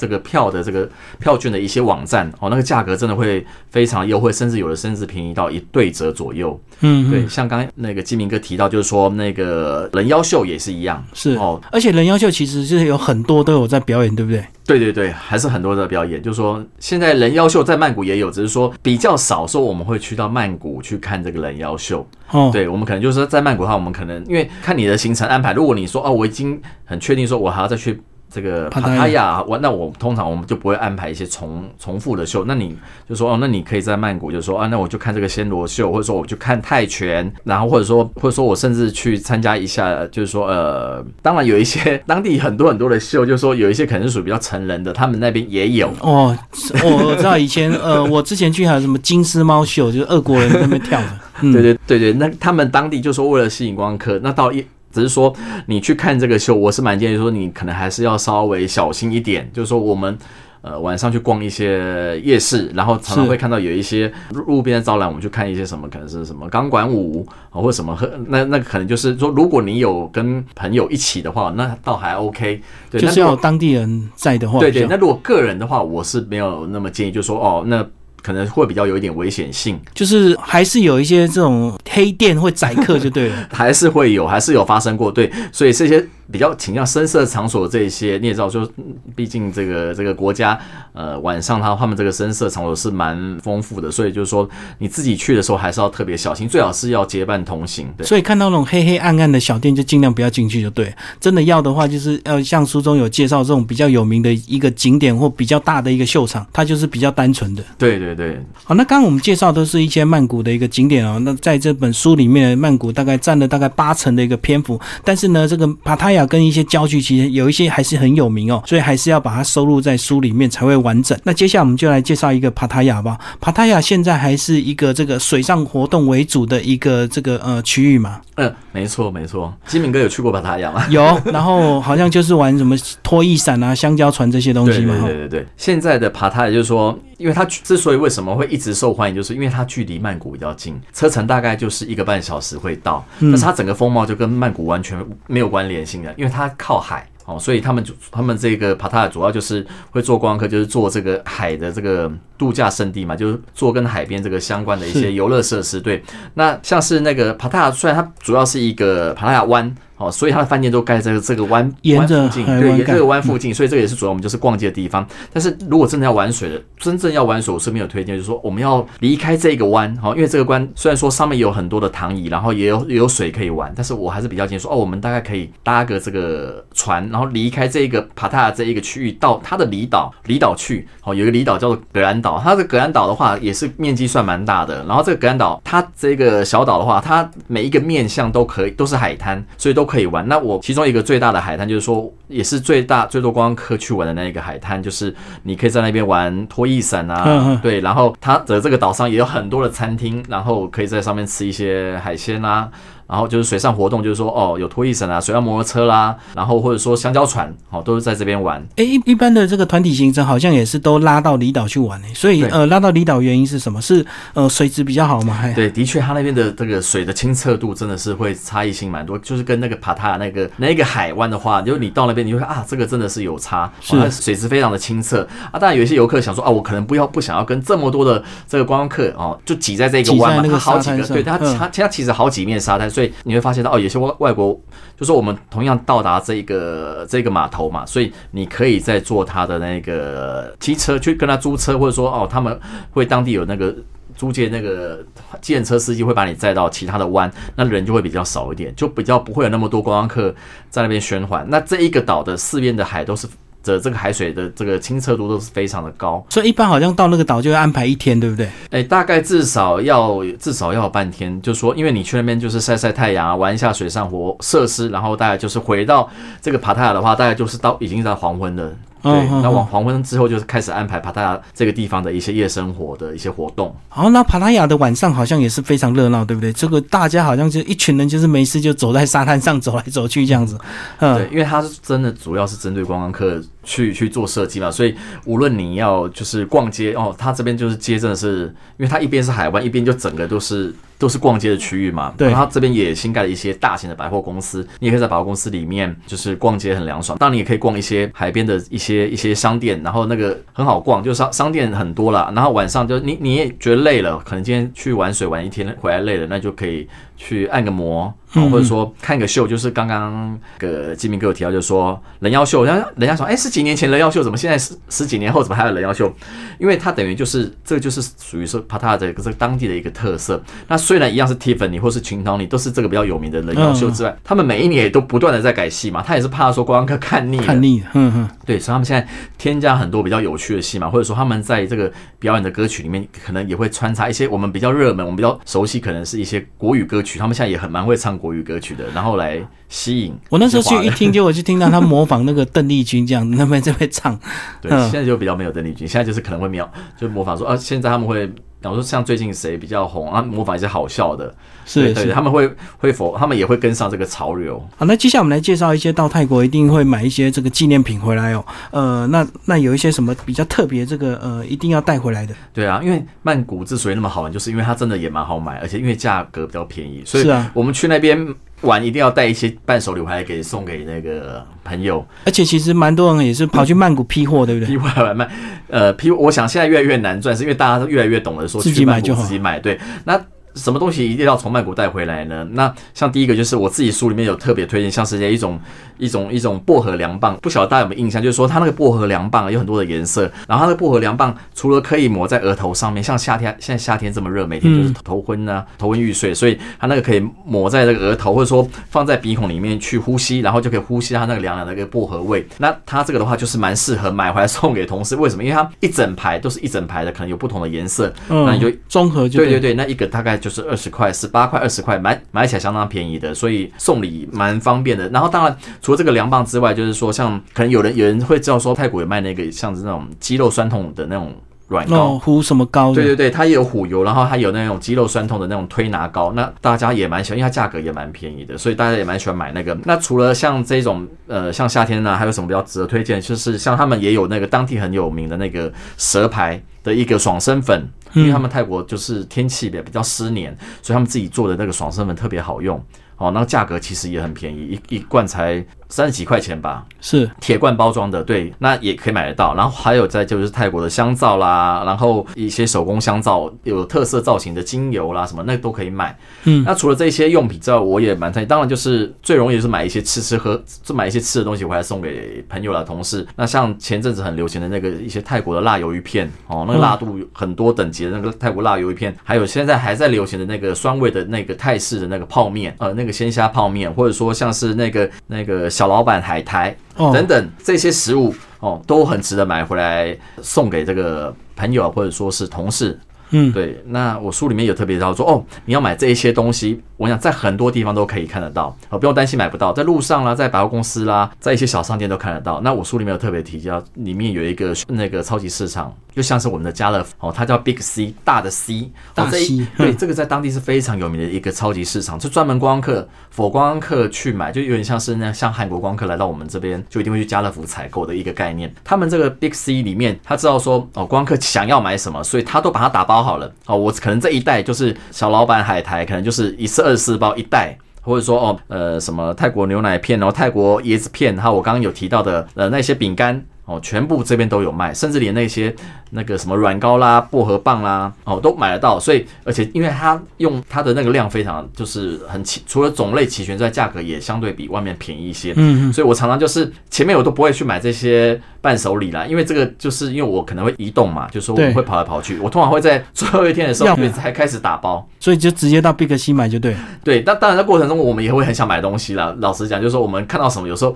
这个票的这个票券的一些网站哦，那个价格真的会非常优惠，甚至有的甚至便宜到一对折左右。嗯，对，像刚那个金明哥提到，就是说那个人妖秀也是一样，是哦，而且人妖秀其实是有很多都有在表演，对不对？对对对，还是很多的表演。就是说现在人妖秀在曼谷也有，只是说比较少，说我们会去到曼谷去看这个人妖秀。哦，对，我们可能就是说在曼谷的话，我们可能因为看你的行程安排，如果你说哦，我已经很确定说我还要再去。这个帕塔亚，我那我通常我们就不会安排一些重重复的秀。那你就说哦，那你可以在曼谷就说啊，那我就看这个暹罗秀，或者说我就看泰拳，然后或者说或者说我甚至去参加一下，就是说呃，当然有一些 <laughs> 当地很多很多的秀，就是说有一些可能是属于比较成人的，他们那边也有哦。我我知道以前呃，我之前去还有什么金丝猫秀，就是俄国人那边跳的。对对对对，那他们当地就说为了吸引观光客，那到一。只是说你去看这个秀，我是蛮建议说你可能还是要稍微小心一点，就是说我们。呃，晚上去逛一些夜市，然后常常会看到有一些路边的招揽，我们去看一些什么，可能是什么钢管舞啊，或者什么，那那可能就是说，如果你有跟朋友一起的话，那倒还 OK。对，就是要当地人在的话。对对，那如果个人的话，我是没有那么建议，就说哦，那可能会比较有一点危险性，就是还是有一些这种黑店会宰客，就对了，<laughs> 还是会有，还是有发生过。对，所以这些。比较倾向深色场所这些，你也知道，就毕竟这个这个国家，呃，晚上他他们这个深色场所是蛮丰富的，所以就是说你自己去的时候还是要特别小心，最好是要结伴同行。对，所以看到那种黑黑暗暗的小店，就尽量不要进去，就对。真的要的话，就是要像书中有介绍这种比较有名的一个景点或比较大的一个秀场，它就是比较单纯的。对对对。好，那刚刚我们介绍都是一些曼谷的一个景点哦。那在这本书里面，曼谷大概占了大概八成的一个篇幅，但是呢，这个帕塔亚跟一些郊区。其实有一些还是很有名哦，所以还是要把它收录在书里面才会完整。那接下来我们就来介绍一个帕塔亚吧。帕塔亚现在还是一个这个水上活动为主的一个这个呃区域嘛？嗯，没错没错。金明哥有去过帕塔亚吗？有，然后好像就是玩什么拖衣伞啊、香蕉船这些东西嘛。对对对。现在的帕塔亚就是说，因为它之所以为什么会一直受欢迎，就是因为它距离曼谷比较近，车程大概就是一个半小时会到。但是它整个风貌就跟曼谷完全没有关联性的，因为它靠海。哦，所以他们就他们这个帕塔主要就是会做观光客，就是做这个海的这个度假胜地嘛，就是做跟海边这个相关的一些游乐设施。对，那像是那个帕塔，虽然它主要是一个帕塔亚湾。哦，所以它的饭店都盖在这个湾沿着附近，对，沿这个湾附近，所以这个也是主要我们就是逛街的地方。但是如果真的要玩水的，真正要玩水，我是没有推荐，就是说我们要离开这个湾，好，因为这个湾虽然说上面有很多的躺椅，然后也有也有水可以玩，但是我还是比较建议说，哦，我们大概可以搭个这个船，然后离开这个帕塔这一个区域，到它的离岛离岛去。哦，有一个离岛叫做格兰岛，它的格兰岛的话也是面积算蛮大的。然后这个格兰岛，它这个小岛的话，它每一个面向都可以都是海滩，所以都可以玩。那我。其中一个最大的海滩，就是说也是最大最多观光客去玩的那一个海滩，就是你可以在那边玩拖衣伞啊，对，然后它的这个岛上也有很多的餐厅，然后可以在上面吃一些海鲜啊。然后就是水上活动，就是说哦，有拖曳绳啊，水上摩托车啦，然后或者说香蕉船，哦，都是在这边玩。哎，一一般的这个团体行程好像也是都拉到离岛去玩诶。所以呃，拉到离岛原因是什么？是呃水质比较好吗？对，的确，它那边的这个水的清澈度真的是会差异性蛮多，就是跟那个帕塔那个那个海湾的话，就是你到那边你会啊，这个真的是有差，是水质非常的清澈啊。当然有一些游客想说啊，我可能不要不想要跟这么多的这个观光客哦，就挤在这个湾嘛，它好几个，对它它它其实好几面沙滩，所以所以你会发现到哦。有些外外国，就说我们同样到达这个这个码头嘛，所以你可以在坐他的那个机车去跟他租车，或者说哦，他们会当地有那个租借那个电车司机会把你载到其他的湾，那人就会比较少一点，就比较不会有那么多观光客在那边宣传。那这一个岛的四边的海都是。的这个海水的这个清澈度都是非常的高，所以一般好像到那个岛就要安排一天，对不对？哎，大概至少要至少要半天，就说因为你去那边就是晒晒太阳啊，玩一下水上活设施，然后大概就是回到这个帕塔亚的话，大概就是到已经在黄昏了。对，那往黄昏之后就是开始安排帕塔亚这个地方的一些夜生活的一些活动。好，那帕塔亚的晚上好像也是非常热闹，对不对？这个大家好像就一群人，就是没事就走在沙滩上走来走去这样子。嗯，对，因为它是真的主要是针对观光客去去做设计嘛，所以无论你要就是逛街哦，它这边就是街真的是，因为它一边是海湾，一边就整个都是。都是逛街的区域嘛，对，它这边也新盖了一些大型的百货公司，你也可以在百货公司里面就是逛街很凉爽。当然，你也可以逛一些海边的一些一些商店，然后那个很好逛，就商商店很多了。然后晚上就你你也觉得累了，可能今天去玩水玩一天回来累了，那就可以去按个摩。或者说看个秀，就是刚刚个金明哥有提到，就是说人妖秀，人家人家说，哎，十几年前人妖秀，怎么现在十十几年后怎么还有人妖秀？因为它等于就是这个就是属于是帕塔的这个当地的一个特色。那虽然一样是 Tiffany 或是群岛，里都是这个比较有名的人妖秀之外，他们每一年也都不断的在改戏嘛。他也是怕说观光客看腻，看腻，嗯嗯，对，所以他们现在添加很多比较有趣的戏嘛，或者说他们在这个表演的歌曲里面，可能也会穿插一些我们比较热门、我们比较熟悉，可能是一些国语歌曲。他们现在也很蛮会唱。国语歌曲的，然后来吸引我那时候去一听，就我就听到他模仿那个邓丽君这样，那边在会唱。<laughs> 对，现在就比较没有邓丽君，现在就是可能会秒就模仿说啊，现在他们会比方说像最近谁比较红啊，模仿一些好笑的，是是，他们会会否他们也会跟上这个潮流。好，那接下来我们来介绍一些到泰国一定会买一些这个纪念品回来哦。呃，那那有一些什么比较特别，这个呃一定要带回来的？对啊，因为曼谷之所以那么好玩，就是因为它真的也蛮好买，而且因为价格比较便宜，所以我们去那边。玩一定要带一些伴手礼回来给送给那个朋友，而且其实蛮多人也是跑去曼谷批货，对不对？批货来卖，呃，批，我想现在越来越难赚，是因为大家都越来越懂得说自己买就好，自己买。对，那。什么东西一定要从曼谷带回来呢？那像第一个就是我自己书里面有特别推荐，像是一种一种一种薄荷凉棒，不晓得大家有没有印象？就是说它那个薄荷凉棒有很多的颜色，然后它的薄荷凉棒除了可以抹在额头上面，像夏天现在夏天这么热，每天就是头昏啊，头昏欲睡，所以它那个可以抹在这个额头，或者说放在鼻孔里面去呼吸，然后就可以呼吸它那个凉凉的一个薄荷味。那它这个的话就是蛮适合买回来送给同事，为什么？因为它一整排都是一整排的，可能有不同的颜色，那你就综合就对对对，那一个大概就是二十块。十八块、二十块买买起来相当便宜的，所以送礼蛮方便的。然后当然除了这个凉棒之外，就是说像可能有人有人会知道说泰国有卖那个像是那种肌肉酸痛的那种软膏，糊什么膏？对对对，它也有虎油，然后它有那种肌肉酸痛的那种推拿膏。那大家也蛮喜欢，因为它价格也蛮便宜的，所以大家也蛮喜欢买那个。那除了像这种呃，像夏天呢，还有什么比较值得推荐？就是像他们也有那个当地很有名的那个蛇牌的一个爽身粉。因为他们泰国就是天气比比较湿黏，所以他们自己做的那个爽身粉特别好用哦，那个价格其实也很便宜，一一罐才。三十几块钱吧，是铁罐包装的，对，那也可以买得到。然后还有在就是泰国的香皂啦，然后一些手工香皂有特色造型的精油啦，什么那都可以买。嗯，那除了这些用品之外，我也蛮推当然就是最容易是买一些吃吃喝，就买一些吃的东西回来送给朋友啦、同事。那像前阵子很流行的那个一些泰国的辣鱿鱼片哦，那个辣度很多等级的那个泰国辣鱿鱼片，还有现在还在流行的那个酸味的那个泰式的那个泡面，呃，那个鲜虾泡面，或者说像是那个那个。小老板海苔等等这些食物哦，都很值得买回来送给这个朋友或者说是同事。嗯，对。那我书里面有特别提到说，哦，你要买这一些东西，我想在很多地方都可以看得到，哦，不用担心买不到，在路上啦，在百货公司啦，在一些小商店都看得到。那我书里面有特别提到，里面有一个那个超级市场。就像是我们的家乐福哦，它叫 Big C，大的 C，大 C，对，这个在当地是非常有名的一个超级市场，就专门观光客、佛观光客去买，就有点像是那像韩国观光客来到我们这边，就一定会去家乐福采购的一个概念。他们这个 Big C 里面，他知道说哦，观光客想要买什么，所以他都把它打包好了哦。我可能这一袋就是小老板海苔，可能就是一次二十四包一袋，或者说哦，呃，什么泰国牛奶片，然后泰国椰子片，还有我刚刚有提到的呃那些饼干。哦，全部这边都有卖，甚至连那些那个什么软膏啦、薄荷棒啦，哦，都买得到。所以，而且因为它用它的那个量非常，就是很齐，除了种类齐全之外，价格也相对比外面便宜一些。嗯嗯。所以我常常就是前面我都不会去买这些伴手礼啦，因为这个就是因为我可能会移动嘛，就是说我会跑来跑去，我通常会在 <laughs> 最后一天的时候才开始打包，所以就直接到 Big C 买就对。对，但当然在过程中我们也会很想买东西啦。老实讲，就是说我们看到什么，有时候。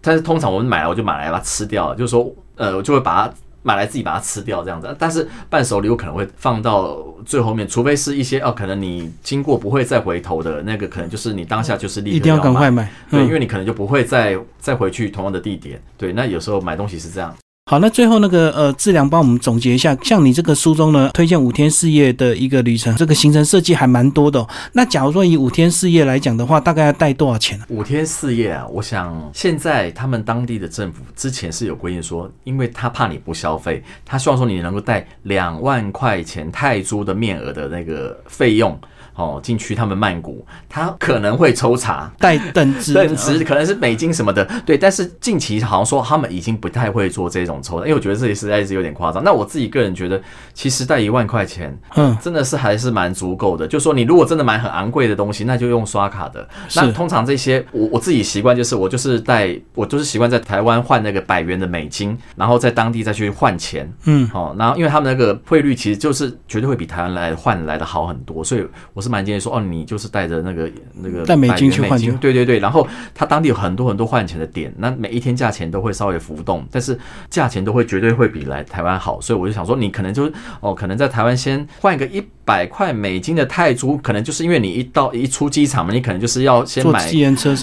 但是通常我们买来我就买来把它吃掉，就是说，呃，我就会把它买来自己把它吃掉这样子。但是伴手礼我可能会放到最后面，除非是一些哦，可能你经过不会再回头的那个，可能就是你当下就是立刻一定要赶快买，对，因为你可能就不会再再回去同样的地点。对，那有时候买东西是这样。好，那最后那个呃，志良帮我们总结一下，像你这个书中呢，推荐五天四夜的一个旅程，这个行程设计还蛮多的。哦那假如说以五天四夜来讲的话，大概要带多少钱呢？五天四夜啊，我想现在他们当地的政府之前是有规定说，因为他怕你不消费，他希望说你能够带两万块钱泰铢的面额的那个费用。哦，进去他们曼谷，他可能会抽查带等值，等值可能是美金什么的，对。但是近期好像说他们已经不太会做这种因为我觉得这里实在是有点夸张。那我自己个人觉得，其实带一万块钱，嗯，真的是还是蛮足够的。就说你如果真的买很昂贵的东西，那就用刷卡的。那通常这些，我我自己习惯就是我就是带，我就是习惯在台湾换那个百元的美金，然后在当地再去换钱，嗯，哦，然后因为他们那个汇率其实就是绝对会比台湾来换来的好很多，所以我是。蛮建议说哦，你就是带着那个那个带美金去换钱，对对对。然后他当地有很多很多换钱的点，那每一天价钱都会稍微浮动，但是价钱都会绝对会比来台湾好。所以我就想说，你可能就哦，可能在台湾先换个一百块美金的泰铢，可能就是因为你一到一出机场嘛，你可能就是要先买，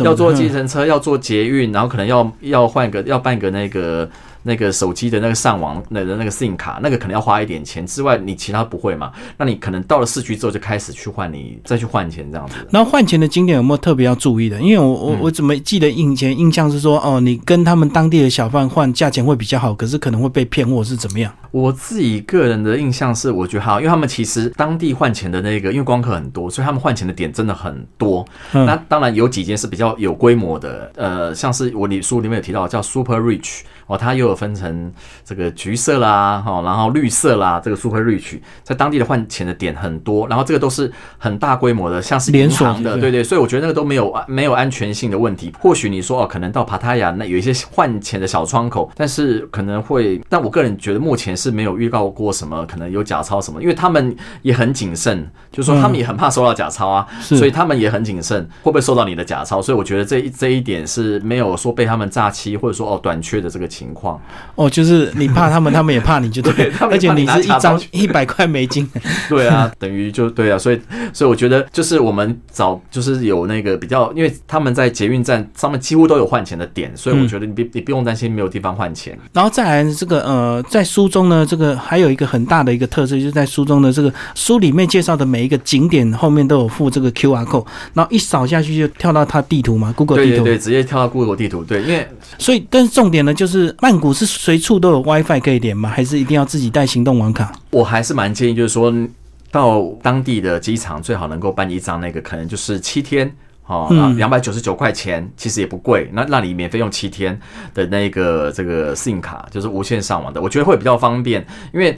要坐计程车，要坐捷运，然后可能要要换个要办个那个。那个手机的那个上网那的那个 SIM 卡，那个可能要花一点钱之外，你其他不会嘛？那你可能到了市区之后就开始去换，你再去换钱这样子。然后换钱的景点有没有特别要注意的？因为我我我怎么记得以前印象是说，哦，你跟他们当地的小贩换价钱会比较好，可是可能会被骗或是怎么样？我自己个人的印象是，我觉得好，因为他们其实当地换钱的那个，因为光客很多，所以他们换钱的点真的很多。那当然有几间是比较有规模的，呃，像是我里书里面有提到叫 Super Rich。哦，它又有分成这个橘色啦，哈，然后绿色啦，这个 Super Rich 在当地的换钱的点很多，然后这个都是很大规模的，像是连锁的，对对，所以我觉得那个都没有没有安全性的问题。或许你说哦，可能到帕塔亚那有一些换钱的小窗口，但是可能会，但我个人觉得目前是没有预告过什么可能有假钞什么，因为他们也很谨慎，就是说他们也很怕收到假钞啊，所以他们也很谨慎，会不会收到你的假钞？所以我觉得这一这一点是没有说被他们诈欺或者说哦短缺的这个。情况哦，就是你怕他们，他们也怕你，就 <laughs> 对，而且你是一张 <laughs> 一百块美金，<laughs> 对啊，等于就对啊，所以所以我觉得就是我们找就是有那个比较，因为他们在捷运站上面几乎都有换钱的点，所以我觉得你别你不用担心没有地方换钱。然后再来这个呃，在书中呢，这个还有一个很大的一个特色，就是在书中的这个书里面介绍的每一个景点后面都有附这个 Q R code，然后一扫下去就跳到它地图嘛，Google 地图，对，直接跳到 Google 地图，对，因为所以但是重点呢就是。曼谷是随处都有 WiFi 可以连吗？还是一定要自己带行动网卡？我还是蛮建议，就是说到当地的机场最好能够办一张那个，可能就是七天哦，两百九十九块钱，其实也不贵。那那你免费用七天的那个这个 SIM 卡，就是无线上网的，我觉得会比较方便，因为。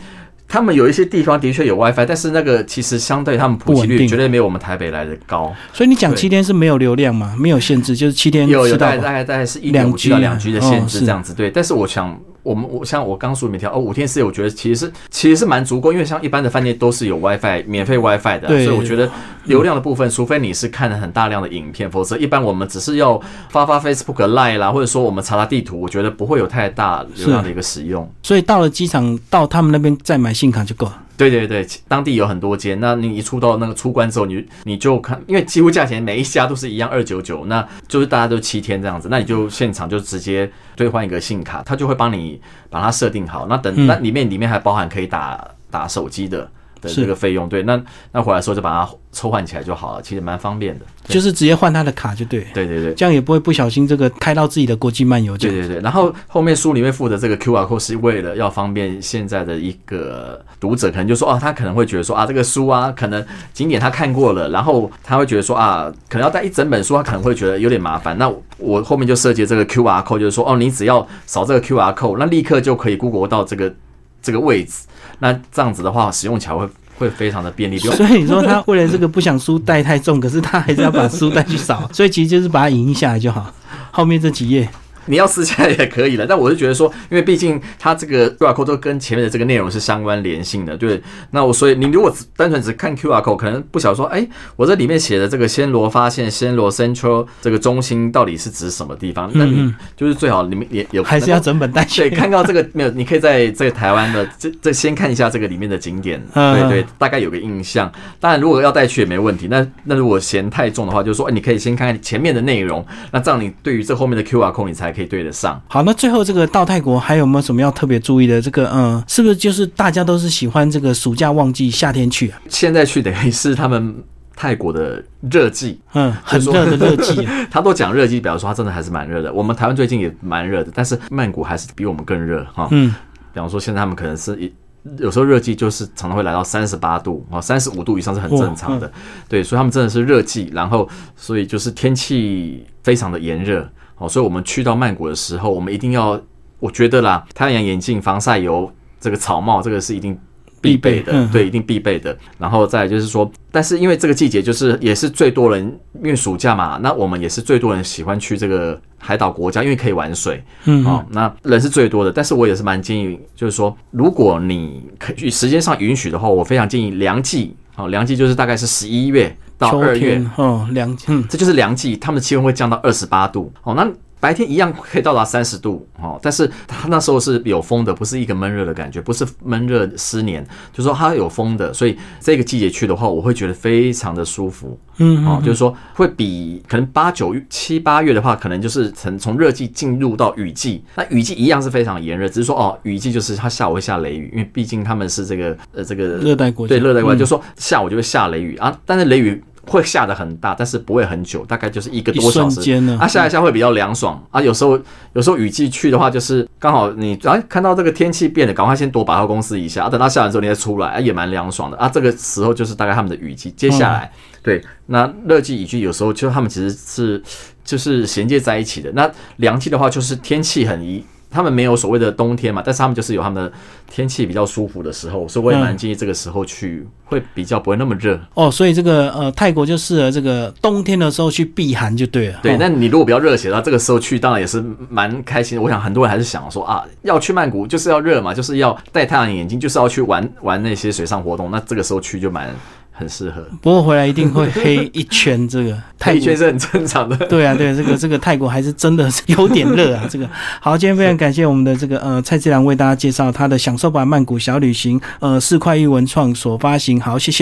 他们有一些地方的确有 WiFi，但是那个其实相对他们普及率绝对没有我们台北来的高。所以你讲七天是没有流量嘛？没有限制，就是七天有有大概大概大概是一两 G 到两 G 的限制这样子。对，但是我想。我们我像我刚说里面条哦五天四夜，我觉得其实是其实是蛮足够，因为像一般的饭店都是有 WiFi 免费 WiFi 的，所以我觉得流量的部分，除非你是看了很大量的影片，否则一般我们只是要发发 Facebook Live 啦，或者说我们查查地图，我觉得不会有太大流量的一个使用。所以到了机场，到他们那边再买信卡就够了。对对对，当地有很多间，那你一出到那个出关之后，你你就看，因为几乎价钱每一家都是一样二九九，那就是大家都七天这样子，那你就现场就直接兑换一个信卡，他就会帮你把它设定好，那等那里面里面还包含可以打打手机的。的这个费用，对，那那回来时候就把它抽换起来就好了，其实蛮方便的，就是直接换他的卡就对，对对对，这样也不会不小心这个开到自己的国际漫游。对对对，然后后面书里面附的这个 Q R code 是为了要方便现在的一个读者，可能就说啊，他可能会觉得说啊，这个书啊，可能景点他看过了，然后他会觉得说啊，可能要带一整本书，他可能会觉得有点麻烦。那我后面就设计这个 Q R code，就是说哦，你只要扫这个 Q R code，那立刻就可以 Google 到这个这个位置。那这样子的话，使用起来会会非常的便利。所以你说他为了这个不想书带太重，可是他还是要把书带去扫，所以其实就是把它影印下来就好。后面这几页。你要撕下来也可以了，<laughs> 但我是觉得说，因为毕竟它这个 QR code 都跟前面的这个内容是相关联性的，对。那我所以你如果单纯只看 QR code，可能不晓得说，哎，我这里面写的这个暹罗发现暹罗 Central 这个中心到底是指什么地方？那你就是最好你们也有还是要整本带去。对，看到这个没有？你可以在这个台湾的这这先看一下这个里面的景点，对对，大概有个印象。当然，如果要带去也没问题。那那如果嫌太重的话，就是说，你可以先看看前面的内容，那这样你对于这后面的 QR code 你才。可以对得上。好，那最后这个到泰国还有没有什么要特别注意的？这个，嗯，是不是就是大家都是喜欢这个暑假旺季夏天去啊？现在去等于是他们泰国的热季，嗯，很热的热季。<laughs> 他都讲热季，表示说他真的还是蛮热的。我们台湾最近也蛮热的，但是曼谷还是比我们更热哈。嗯，比方说现在他们可能是一有时候热季就是常常会来到三十八度啊，三十五度以上是很正常的。对，所以他们真的是热季，然后所以就是天气非常的炎热。哦，所以我们去到曼谷的时候，我们一定要，我觉得啦，太阳眼镜、防晒油、这个草帽，这个是一定必备的，对，一定必备的。然后再就是说，但是因为这个季节就是也是最多人，因为暑假嘛，那我们也是最多人喜欢去这个海岛国家，因为可以玩水，嗯，哦，那人是最多的。但是我也是蛮建议，就是说，如果你可时间上允许的话，我非常建议凉季，哦，凉季就是大概是十一月。到二月，哦，凉，嗯，这就是凉季，他们的气温会降到二十八度。哦，那白天一样可以到达三十度哦，但是它那时候是有风的，不是一个闷热的感觉，不是闷热湿黏，就说它有风的，所以这个季节去的话，我会觉得非常的舒服。嗯，哦，就是说会比可能八九七八月的话，可能就是从从热季进入到雨季，那雨季一样是非常炎热，只是说哦，雨季就是它下午会下雷雨，因为毕竟他们是这个呃这个热带国家，对热带国家，就是说下午就会下雷雨啊，但是雷雨。会下的很大，但是不会很久，大概就是一个多小时。啊，下一下会比较凉爽啊。有时候有时候雨季去的话，就是刚好你啊看到这个天气变了，赶快先躲百货公司一下啊。等到下完之后你再出来，啊也蛮凉爽的啊。这个时候就是大概他们的雨季。接下来对那热季雨季有时候就他们其实是就是衔接在一起的。那凉季的话就是天气很宜。他们没有所谓的冬天嘛，但是他们就是有他们的天气比较舒服的时候，所以我也蛮建议这个时候去，会比较不会那么热。哦，所以这个呃泰国就适合这个冬天的时候去避寒就对了。对，那你如果比较热血的话，这个时候去当然也是蛮开心的。我想很多人还是想说啊，要去曼谷就是要热嘛，就是要戴太阳眼镜，就是要去玩玩那些水上活动。那这个时候去就蛮。很适合，不过回来一定会黑一圈。这个 <laughs> 黑圈是很正常的。<laughs> 对啊，对，这个这个泰国还是真的是有点热啊。<laughs> 这个好，今天非常感谢我们的这个呃蔡志良为大家介绍他的享受版曼谷小旅行，呃四块玉文创所发行。好，谢谢。